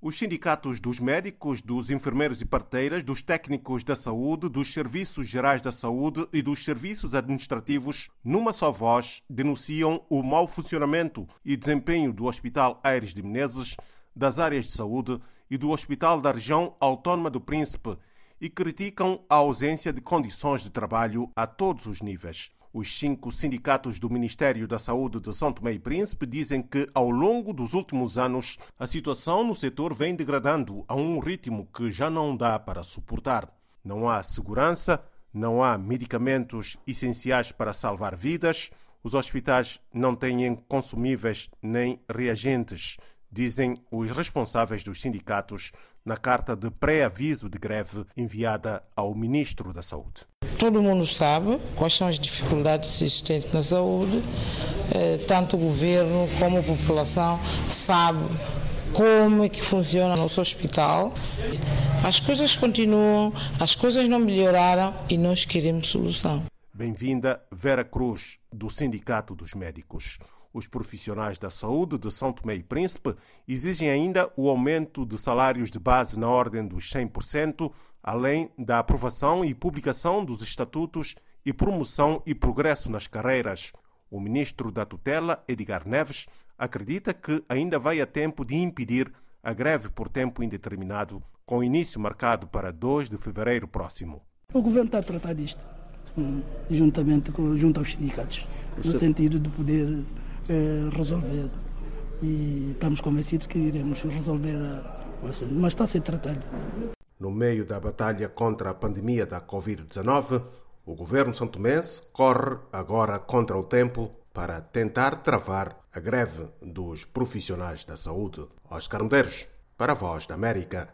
Os sindicatos dos médicos, dos enfermeiros e parteiras, dos técnicos da saúde, dos serviços gerais da saúde e dos serviços administrativos, numa só voz, denunciam o mau funcionamento e desempenho do Hospital Aires de Menezes, das áreas de saúde e do Hospital da Região Autónoma do Príncipe e criticam a ausência de condições de trabalho a todos os níveis. Os cinco sindicatos do Ministério da Saúde de São Tomé e Príncipe dizem que, ao longo dos últimos anos, a situação no setor vem degradando a um ritmo que já não dá para suportar. Não há segurança, não há medicamentos essenciais para salvar vidas, os hospitais não têm consumíveis nem reagentes, dizem os responsáveis dos sindicatos na carta de pré-aviso de greve enviada ao Ministro da Saúde. Todo mundo sabe quais são as dificuldades existentes na saúde, eh, tanto o governo como a população sabe como é que funciona o nosso hospital. As coisas continuam, as coisas não melhoraram e nós queremos solução. Bem-vinda Vera Cruz, do Sindicato dos Médicos. Os profissionais da saúde de São Tomé e Príncipe exigem ainda o aumento de salários de base na ordem dos 100%, além da aprovação e publicação dos estatutos e promoção e progresso nas carreiras. O ministro da tutela, Edgar Neves, acredita que ainda vai a tempo de impedir a greve por tempo indeterminado, com início marcado para 2 de fevereiro próximo. O governo está a tratar disto, hum, juntamente com, junto aos sindicatos, no sentido de poder eh, resolver. E estamos convencidos que iremos resolver o assunto, mas está a ser tratado. No meio da batalha contra a pandemia da Covid-19, o governo santomense corre agora contra o tempo para tentar travar a greve dos profissionais da saúde. Oscar Medeiros, para a Voz da América.